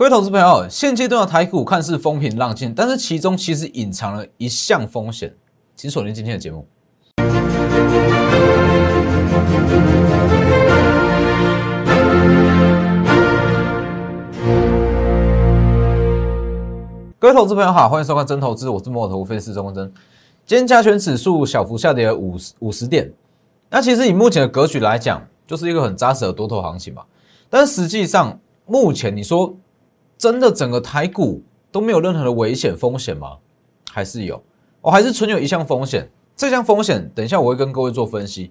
各位投资朋友，现阶段的台股看似风平浪静，但是其中其实隐藏了一项风险，请锁定今天的节目。各位投资朋友好，欢迎收看真投资，我是摩尔投分析师钟真。今天加权指数小幅下跌五十五十点，那其实以目前的格局来讲，就是一个很扎实的多头行情嘛。但是实际上，目前你说真的整个台股都没有任何的危险风险吗？还是有？哦，还是存有一项风险。这项风险，等一下我会跟各位做分析。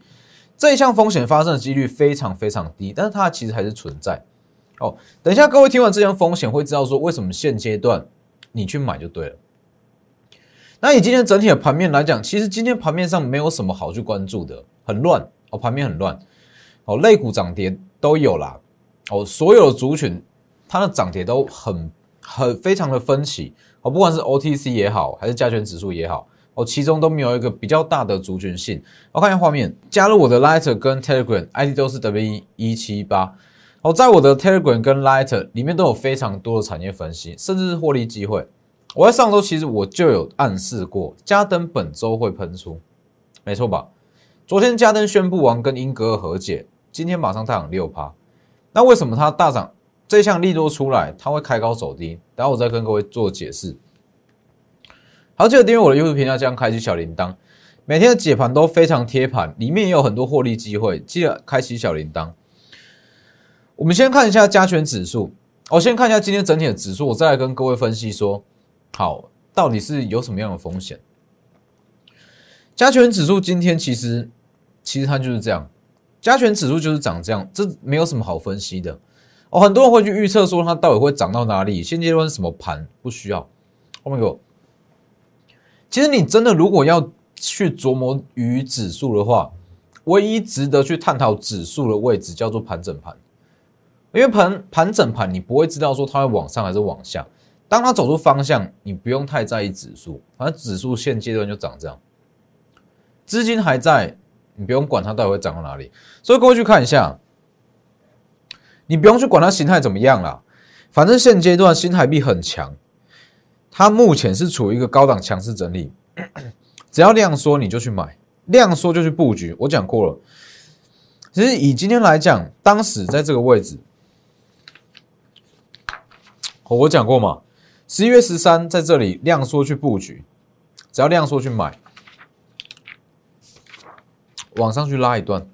这一项风险发生的几率非常非常低，但是它其实还是存在。哦，等一下各位听完这项风险，会知道说为什么现阶段。你去买就对了。那以今天整体的盘面来讲，其实今天盘面上没有什么好去关注的，很乱哦，盘面很乱哦，类股涨跌都有啦哦，所有的族群它的涨跌都很很非常的分歧哦，不管是 OTC 也好，还是加权指数也好哦，其中都没有一个比较大的族群性。我看一下画面，加入我的 Lighter 跟 Telegram ID 都是 W 一七八。哦，在我的 Telegram 跟 Lighter 里面都有非常多的产业分析，甚至是获利机会。我在上周其实我就有暗示过，嘉登本周会喷出，没错吧？昨天嘉登宣布完跟英格尔和解，今天马上大涨六趴。那为什么它大涨？这项利多出来，它会开高走低，待会我再跟各位做解释。好，记得订阅我的 YouTube 频道，将开启小铃铛，每天的解盘都非常贴盘，里面也有很多获利机会，记得开启小铃铛。我们先看一下加权指数，我先看一下今天整体的指数，我再来跟各位分析说，好，到底是有什么样的风险？加权指数今天其实，其实它就是这样，加权指数就是长这样，这没有什么好分析的。哦，很多人会去预测说它到底会涨到哪里，现阶段是什么盘，不需要。后面有，其实你真的如果要去琢磨于指数的话，唯一值得去探讨指数的位置叫做盘整盘。因为盘盘整盘，你不会知道说它会往上还是往下。当它走出方向，你不用太在意指数，反正指数现阶段就涨这样。资金还在，你不用管它到底会涨到哪里。所以各位去看一下，你不用去管它形态怎么样啦，反正现阶段新台币很强，它目前是处于一个高档强势整理，只要量缩你就去买，量缩就去布局。我讲过了，其实以今天来讲，当时在这个位置。我讲过嘛，十一月十三在这里量缩去布局，只要量缩去买，往上去拉一段。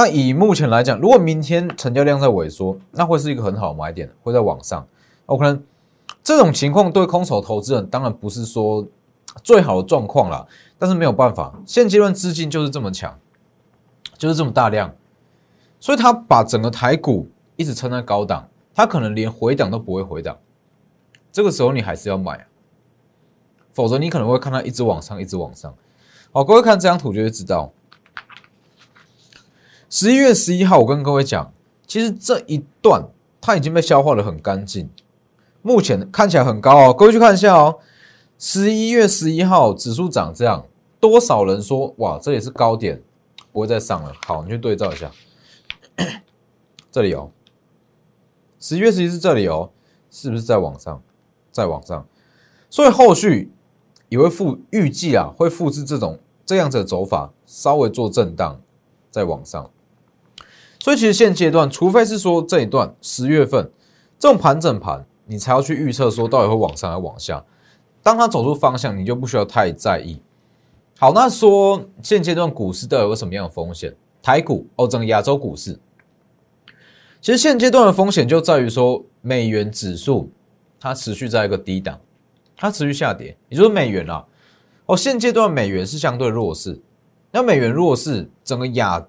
那以目前来讲，如果明天成交量在萎缩，那会是一个很好的买点，会在往上。我可能这种情况对空手投资人当然不是说最好的状况啦，但是没有办法，现阶段资金就是这么强，就是这么大量，所以他把整个台股一直撑在高档。他可能连回档都不会回档，这个时候你还是要买，否则你可能会看它一直往上，一直往上。好，各位看这张图就会知道，十一月十一号我跟各位讲，其实这一段它已经被消化的很干净，目前看起来很高哦。各位去看一下哦，十一月十一号指数涨这样，多少人说哇，这里是高点，不会再上了。好，你去对照一下，这里有。十月十一是这里哦，是不是在往上，在往上？所以后续也会复预计啊，会复制这种这样子的走法，稍微做震荡，在往上。所以其实现阶段，除非是说这一段十月份这种盘整盘，你才要去预测说到底会往上还是往下。当它走出方向，你就不需要太在意。好，那说现阶段股市到底有什么样的风险？台股哦，整个亚洲股市。其实现阶段的风险就在于说，美元指数它持续在一个低档，它持续下跌。也就是美元啊，哦，现阶段美元是相对弱势。那美元弱势，整个亚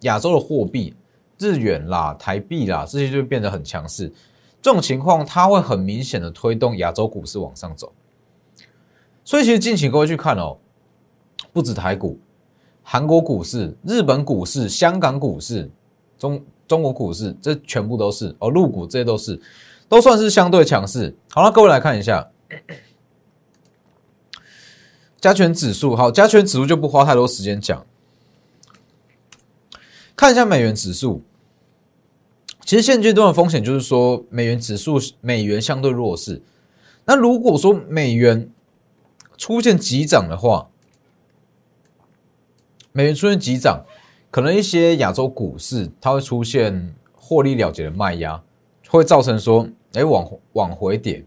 亚洲的货币，日元啦、台币啦，这些就变得很强势。这种情况，它会很明显的推动亚洲股市往上走。所以，其实敬请各位去看哦，不止台股、韩国股市、日本股市、香港股市、中。中国股市这全部都是哦，陆股这些都是，都算是相对强势。好了，各位来看一下加权指数。好，加权指数就不花太多时间讲，看一下美元指数。其实现阶段的风险就是说，美元指数美元相对弱势。那如果说美元出现急涨的话，美元出现急涨，可能一些亚洲股市它会出现获利了结的卖压，会造成说，哎，往往回跌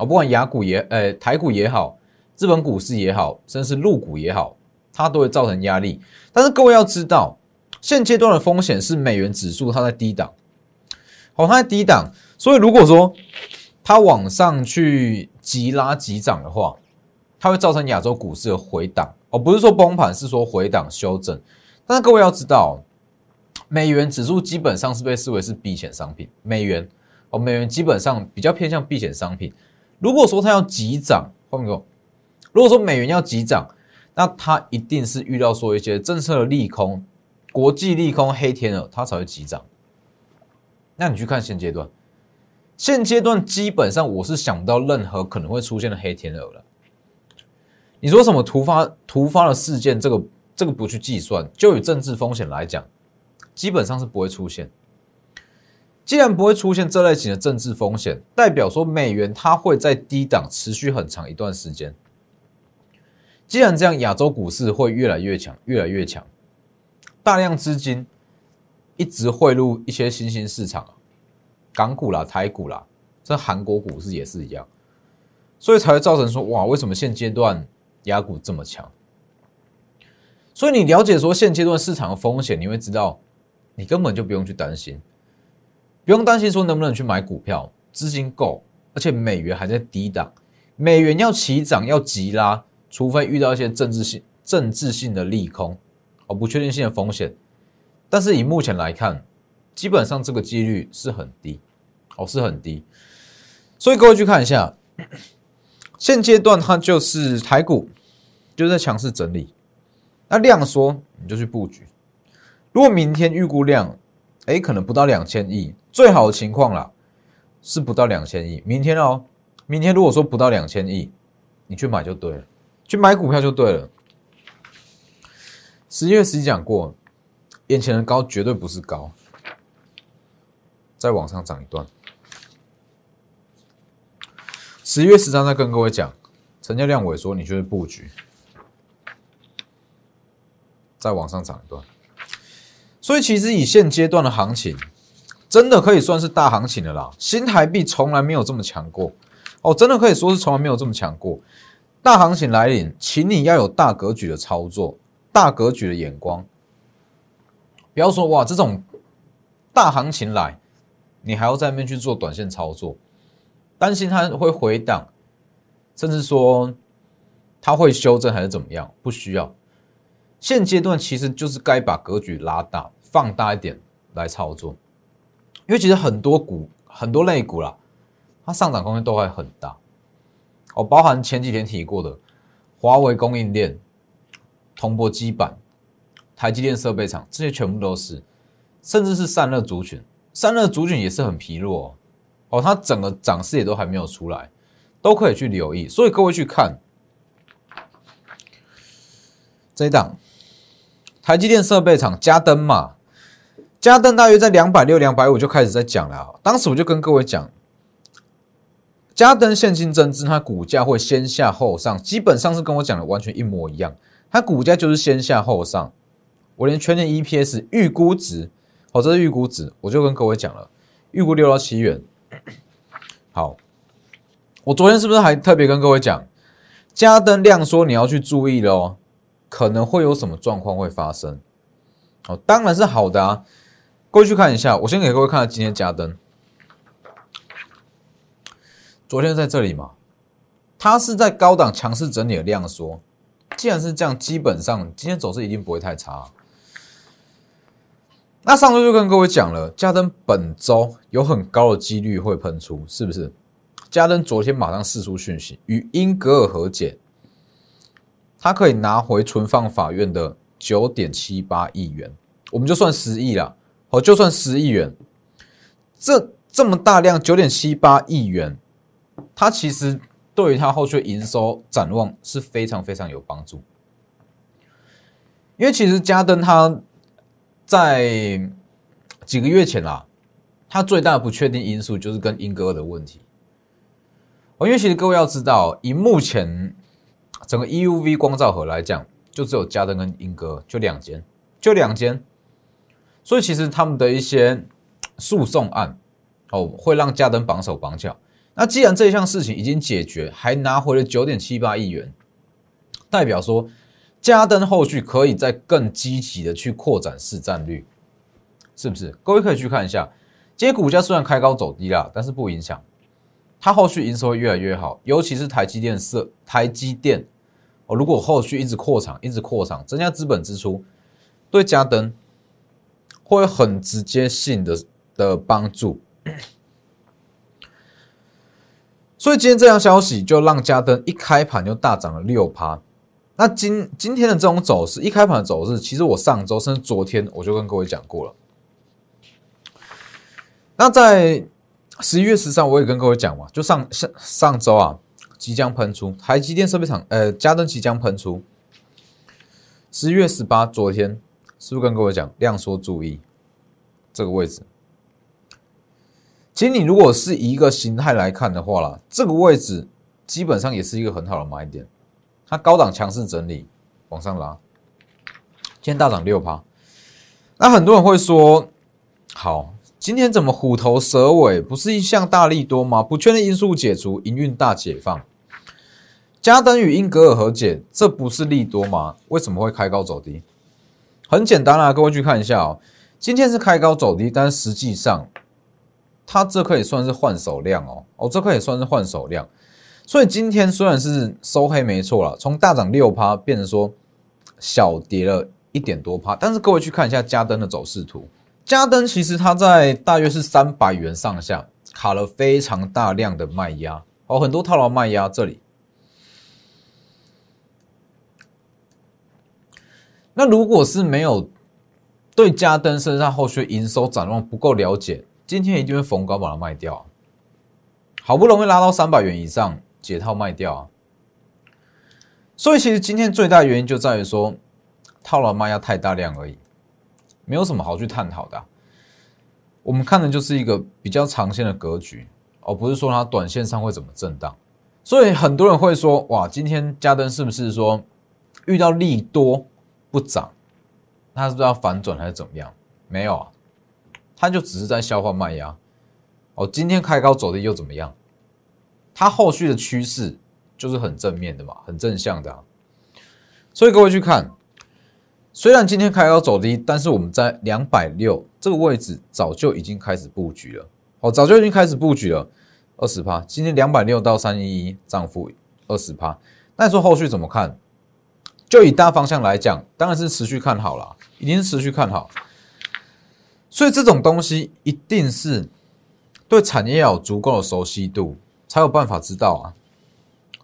哦，不管雅股也，呃，台股也好，日本股市也好，甚至是陆股也好，它都会造成压力。但是各位要知道，现阶段的风险是美元指数它在低档，好，它在低档，所以如果说它往上去急拉急涨的话，它会造成亚洲股市的回档。哦，不是说崩盘，是说回档修正。但是各位要知道，美元指数基本上是被视为是避险商品。美元哦，美元基本上比较偏向避险商品。如果说它要急涨，换个，如果说美元要急涨，那它一定是遇到说一些政策的利空、国际利空、黑天鹅，它才会急涨。那你去看现阶段，现阶段基本上我是想不到任何可能会出现的黑天鹅了。你说什么突发突发的事件？这个这个不去计算，就以政治风险来讲，基本上是不会出现。既然不会出现这类型的政治风险，代表说美元它会在低档持续很长一段时间。既然这样，亚洲股市会越来越强，越来越强，大量资金一直汇入一些新兴市场，港股啦、台股啦，这韩国股市也是一样，所以才会造成说，哇，为什么现阶段？压股这么强，所以你了解说现阶段市场的风险，你会知道，你根本就不用去担心，不用担心说能不能去买股票，资金够，而且美元还在低档，美元要起涨要急拉，除非遇到一些政治性、政治性的利空哦，不确定性的风险，但是以目前来看，基本上这个几率是很低，哦，是很低，所以各位去看一下。现阶段它就是台股，就在强势整理。那量缩你就去布局。如果明天预估量，哎，可能不到两千亿，最好的情况啦是不到两千亿。明天哦，明天如果说不到两千亿，你去买就对了，去买股票就对了。十一月十一讲过，眼前的高绝对不是高，再往上涨一段。十一月十三再跟各位讲，成交量萎缩，你就是布局，再往上涨一段。所以其实以现阶段的行情，真的可以算是大行情的啦。新台币从来没有这么强过哦，真的可以说是从来没有这么强过。大行情来临，请你要有大格局的操作，大格局的眼光。不要说哇，这种大行情来，你还要在那边去做短线操作。担心它会回档，甚至说它会修正还是怎么样？不需要。现阶段其实就是该把格局拉大、放大一点来操作，因为其实很多股、很多类股啦，它上涨空间都会很大。哦，包含前几天提过的华为供应链、铜箔基板、台积电设备厂，这些全部都是，甚至是散热族群，散热族群也是很疲弱。哦，它整个涨势也都还没有出来，都可以去留意。所以各位去看这一档台积电设备厂加登嘛，加登大约在两百六、两百五就开始在讲了。当时我就跟各位讲，加登现金增资，它股价会先下后上，基本上是跟我讲的完全一模一样。它股价就是先下后上，我连全年 EPS 预估值，哦，这是预估值，我就跟各位讲了，预估六到七元。好，我昨天是不是还特别跟各位讲，加灯亮说你要去注意喽，可能会有什么状况会发生？哦，当然是好的啊，过去看一下，我先给各位看今天加灯，昨天在这里嘛，它是在高档强势整理的量缩，既然是这样，基本上今天走势一定不会太差。那上周就跟各位讲了，加登本周有很高的几率会喷出，是不是？加登昨天马上释出讯息，与英格尔和解，他可以拿回存放法院的九点七八亿元，我们就算十亿了，哦，就算十亿元，这这么大量九点七八亿元，它其实对于它后续营收展望是非常非常有帮助，因为其实加登它。在几个月前啦，它最大的不确定因素就是跟英哥的问题。哦，因为其实各位要知道，以目前整个 EUV 光照盒来讲，就只有嘉登跟英哥就两间，就两间，所以其实他们的一些诉讼案哦，会让嘉登绑手绑脚。那既然这项事情已经解决，还拿回了九点七八亿元，代表说嘉登后续可以再更积极的去扩展市占率，是不是？各位可以去看一下，今天股价虽然开高走低啦，但是不影响。它后续营收会越来越好，尤其是台积电设台积电哦，如果后续一直扩厂，一直扩厂，增加资本支出，对嘉登会很直接性的的帮助。所以今天这样消息就让嘉登一开盘就大涨了六趴。那今今天的这种走势，一开盘的走势，其实我上周甚至昨天我就跟各位讲过了。那在十一月十三，我也跟各位讲嘛，就上上上周啊，即将喷出台积电设备厂，呃，嘉登即将喷出。十一月十八，昨天是不是跟各位讲量缩注意这个位置？其实你如果是一个形态来看的话啦，这个位置基本上也是一个很好的买点。它高档强势整理往上拉，今天大涨六趴。那很多人会说，好。今天怎么虎头蛇尾？不是一项大利多吗？不确定因素解除，营运大解放。加登与英格尔和解，这不是利多吗？为什么会开高走低？很简单啦，各位去看一下哦。今天是开高走低，但实际上它这可以算是换手量哦。哦，这可以算是换手量。所以今天虽然是收黑没错了，从大涨六趴变成说小跌了一点多趴，但是各位去看一下加登的走势图。加登其实它在大约是三百元上下卡了非常大量的卖压哦，很多套牢卖压这里。那如果是没有对加登身上后续营收展望不够了解，今天一定会逢高把它卖掉。好不容易拉到三百元以上解套卖掉啊！所以其实今天最大原因就在于说套牢卖压太大量而已。没有什么好去探讨的，我们看的就是一个比较长线的格局，而不是说它短线上会怎么震荡。所以很多人会说：“哇，今天加登是不是说遇到利多不涨，它是不是要反转还是怎么样？”没有啊，它就只是在消化卖压。哦，今天开高走低又怎么样？它后续的趋势就是很正面的嘛，很正向的。啊所以各位去看。虽然今天开高走低，但是我们在两百六这个位置早就已经开始布局了。哦，早就已经开始布局了，二十趴。今天两百六到三一一涨幅二十趴。那你说后续怎么看？就以大方向来讲，当然是持续看好了，一定是持续看好。所以这种东西一定是对产业要有足够的熟悉度，才有办法知道啊。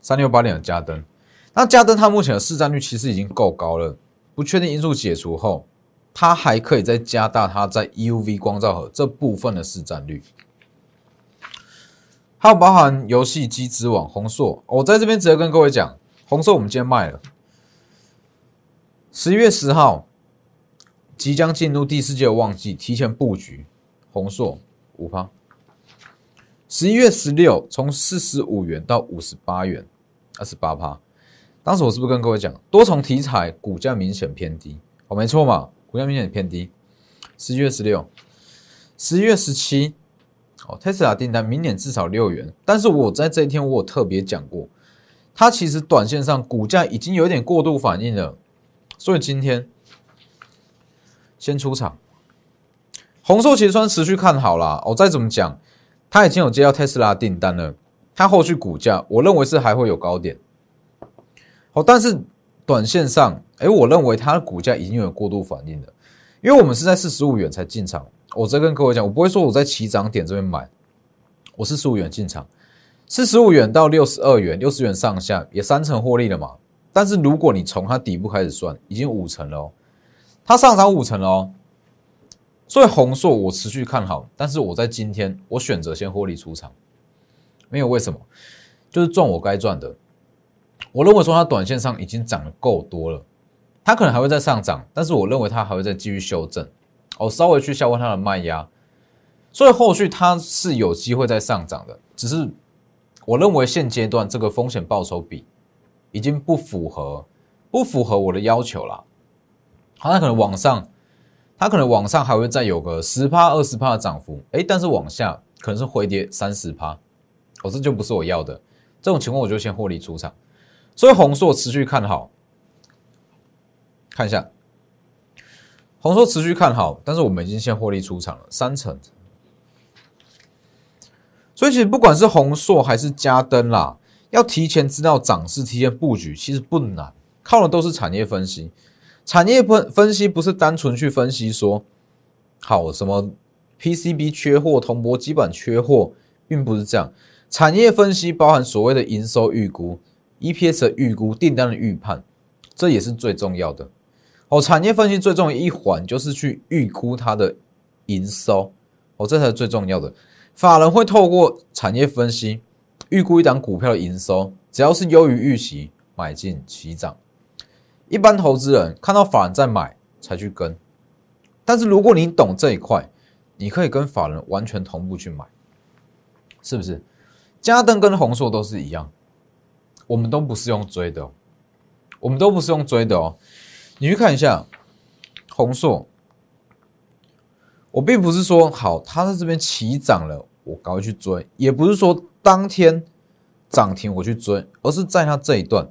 三六八零的加登，那加登它目前的市占率其实已经够高了。不确定因素解除后，它还可以再加大它在 EUV 光照盒这部分的市占率，还有包含游戏机之网红硕。我在这边直接跟各位讲，红硕我们今天卖了，十一月十号即将进入第四届旺季，提前布局红硕五趴。十一月十六从四十五元到五十八元，二十八趴。当时我是不是跟各位讲，多重题材股价明显偏低？哦，没错嘛，股价明显偏低。十一月十六、十一月十七，哦，特斯拉订单明年至少六元。但是我在这一天我有特别讲过，它其实短线上股价已经有点过度反应了，所以今天先出场。红寿其实算持续看好啦。哦，再怎么讲，它已经有接到特斯拉订单了，它后续股价我认为是还会有高点。好，但是短线上，哎，我认为它的股价已经有过度反应了，因为我们是在四十五元才进场。我再跟各位讲，我不会说我在起涨点这边买，我四十五元进场，四十五元到六十二元，六十元上下也三成获利了嘛。但是如果你从它底部开始算，已经五成了哦，它上涨五成了哦。所以红硕我持续看好，但是我在今天我选择先获利出场，没有为什么，就是赚我该赚的。我认为说它短线上已经涨得够多了，它可能还会再上涨，但是我认为它还会再继续修正，哦，稍微去消化它的卖压。所以后续它是有机会再上涨的，只是我认为现阶段这个风险报酬比已经不符合不符合我的要求了。好，它可能往上，它可能往上还会再有个十趴二十趴的涨幅，哎，但是往下可能是回跌三十趴，哦，这就不是我要的。这种情况我就先获利出场。所以红硕持续看好，看一下，红硕持续看好，但是我们已经先获利出场了三成。所以其实不管是红硕还是嘉登啦，要提前知道涨势、提前布局，其实不难，靠的都是产业分析。产业分分析不是单纯去分析说，好什么 PCB 缺货、铜箔基板缺货，并不是这样。产业分析包含所谓的营收预估、EPS 的预估、订单的预判，这也是最重要的。哦，产业分析最重要一环就是去预估它的营收，哦，这才是最重要的。法人会透过产业分析预估一档股票的营收，只要是优于预期，买进起涨。一般投资人看到法人在买才去跟，但是如果你懂这一块，你可以跟法人完全同步去买，是不是？嘉登跟宏硕都是一样，我们都不是用追的，我们都不是用追的哦。你去看一下宏硕。我并不是说好，它在这边起涨了，我赶快去追；也不是说当天涨停我去追，而是在它这一段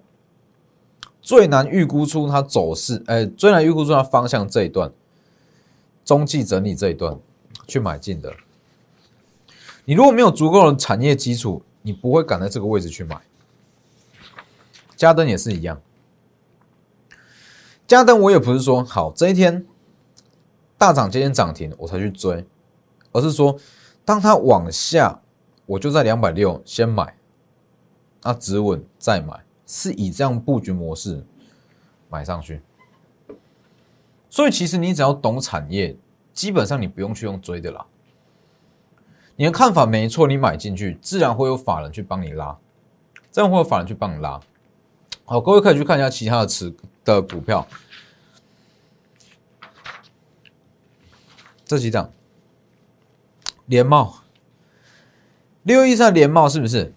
最难预估出它走势，哎，最难预估出它方向这一段，中继整理这一段去买进的。你如果没有足够的产业基础，你不会赶在这个位置去买。加登也是一样，加登我也不是说好这一天。大涨今天涨停，我才去追，而是说，当它往下，我就在两百六先买，那止稳再买，是以这样布局模式买上去。所以其实你只要懂产业，基本上你不用去用追的啦。你的看法没错，你买进去，自然会有法人去帮你拉，这样会有法人去帮你拉。好，各位可以去看一下其他的持的股票。这几档，联茂六一三联茂是不是？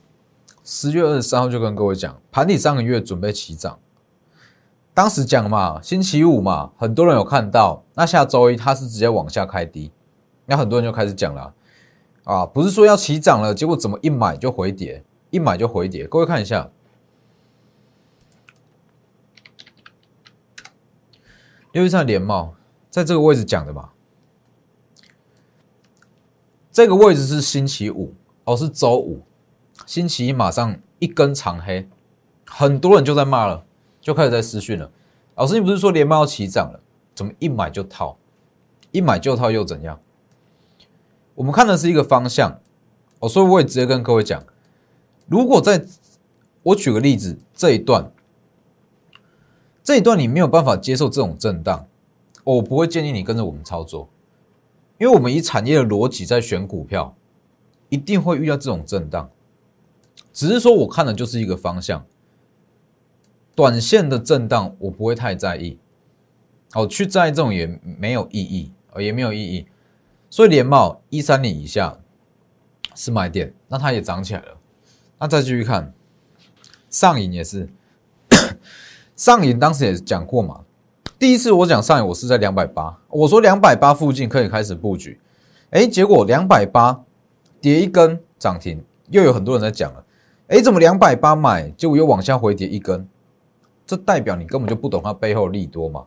十月二十三号就跟各位讲，盘底上个月准备起涨。当时讲嘛，星期五嘛，很多人有看到。那下周一它是直接往下开低，那很多人就开始讲了啊，不是说要起涨了，结果怎么一买就回跌，一买就回跌。各位看一下，六一三联茂在这个位置讲的嘛。这个位置是星期五哦，是周五，星期一马上一根长黑，很多人就在骂了，就开始在私讯了。老师，你不是说连麦要起涨了，怎么一买就套？一买就套又怎样？我们看的是一个方向哦，所以我也直接跟各位讲，如果在我举个例子，这一段，这一段你没有办法接受这种震荡，我不会建议你跟着我们操作。因为我们以产业的逻辑在选股票，一定会遇到这种震荡，只是说我看的就是一个方向，短线的震荡我不会太在意，哦，去在意这种也没有意义，哦，也没有意义，所以连帽一三零以下是买点，那它也涨起来了，那再继续看上影也是，上影当时也讲过嘛。第一次我讲上影，我是在两百八，我说两百八附近可以开始布局，哎，结果两百八跌一根涨停，又有很多人在讲了，哎，怎么两百八买，结果又往下回跌一根，这代表你根本就不懂它背后利多嘛，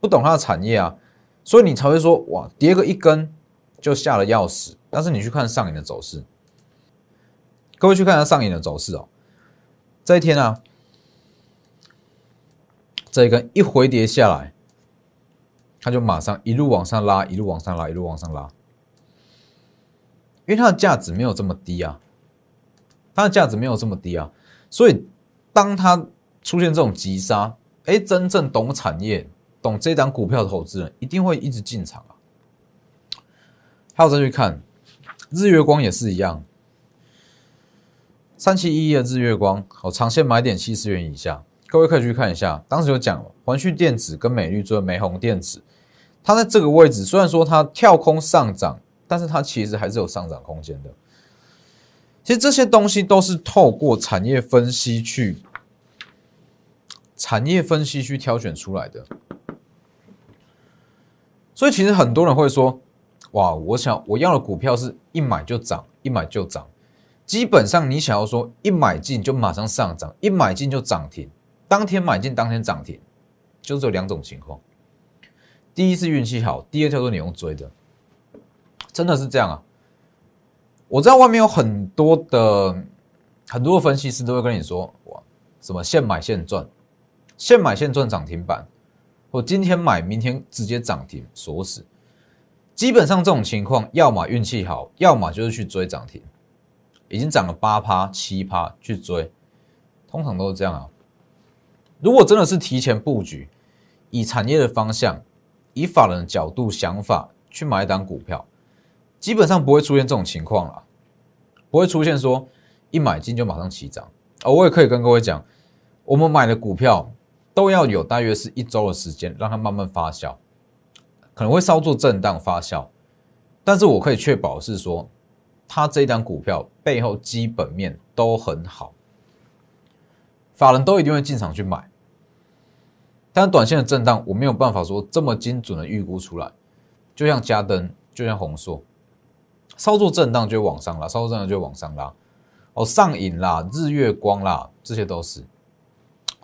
不懂它的产业啊，所以你才会说哇，跌个一根就吓得要死。但是你去看上影的走势，各位去看下上影的走势哦，这一天啊。这一根一回跌下来，它就马上一路往上拉，一路往上拉，一路往上拉，因为它的价值没有这么低啊，它的价值没有这么低啊，所以当它出现这种急杀，哎，真正懂产业、懂这档股票的投资人一定会一直进场啊。还有再去看日月光也是一样，三七一一的日月光，好，长线买点七十元以下。各位可以去看一下，当时有讲环旭电子跟美绿做美红电子，它在这个位置，虽然说它跳空上涨，但是它其实还是有上涨空间的。其实这些东西都是透过产业分析去产业分析去挑选出来的。所以其实很多人会说：“哇，我想我要的股票是一买就涨，一买就涨。”基本上你想要说一买进就马上上涨，一买进就涨停，当天买进当天涨停，就只有两种情况。第一是运气好，第二叫做你用追的，真的是这样啊！我知道外面有很多的很多的分析师都会跟你说：“哇，什么现买现赚，现买现赚涨停板。”我今天买，明天直接涨停锁死。基本上这种情况，要么运气好，要么就是去追涨停，已经涨了八趴、七趴去追，通常都是这样啊。如果真的是提前布局，以产业的方向，以法人的角度想法去买一档股票，基本上不会出现这种情况了，不会出现说一买进就马上起涨。哦，我也可以跟各位讲，我们买的股票。都要有大约是一周的时间，让它慢慢发酵，可能会稍作震荡发酵，但是我可以确保是说，它这一档股票背后基本面都很好，法人都一定会进场去买，但短线的震荡我没有办法说这么精准的预估出来，就像嘉登，就像宏硕，稍作震荡就往上拉，稍作震荡就往上拉，哦，上影啦，日月光啦，这些都是，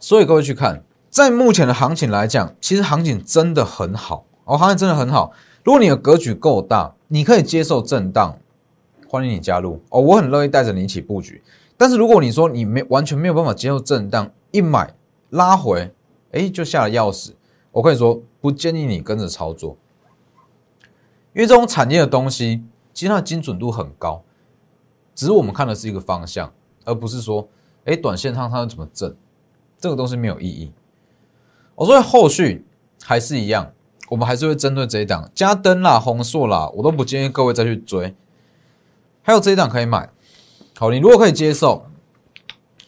所以各位去看。在目前的行情来讲，其实行情真的很好哦，行情真的很好。如果你的格局够大，你可以接受震荡，欢迎你加入哦，我很乐意带着你一起布局。但是如果你说你没完全没有办法接受震荡，一买拉回，哎，就下了钥匙，我可以说不建议你跟着操作，因为这种产业的东西，其实它的精准度很高，只是我们看的是一个方向，而不是说，哎，短线上它怎么震，这个东西没有意义。我说后续还是一样，我们还是会针对这一档加灯啦、红硕啦，我都不建议各位再去追。还有这一档可以买，好，你如果可以接受，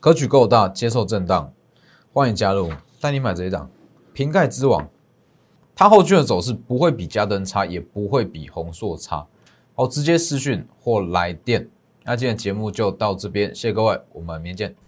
格局够大，接受震荡，欢迎加入，带你买这一档瓶盖之王。它后续的走势不会比加灯差，也不会比红硕差。好，直接私讯或来电。那今天节目就到这边，谢谢各位，我们明天见。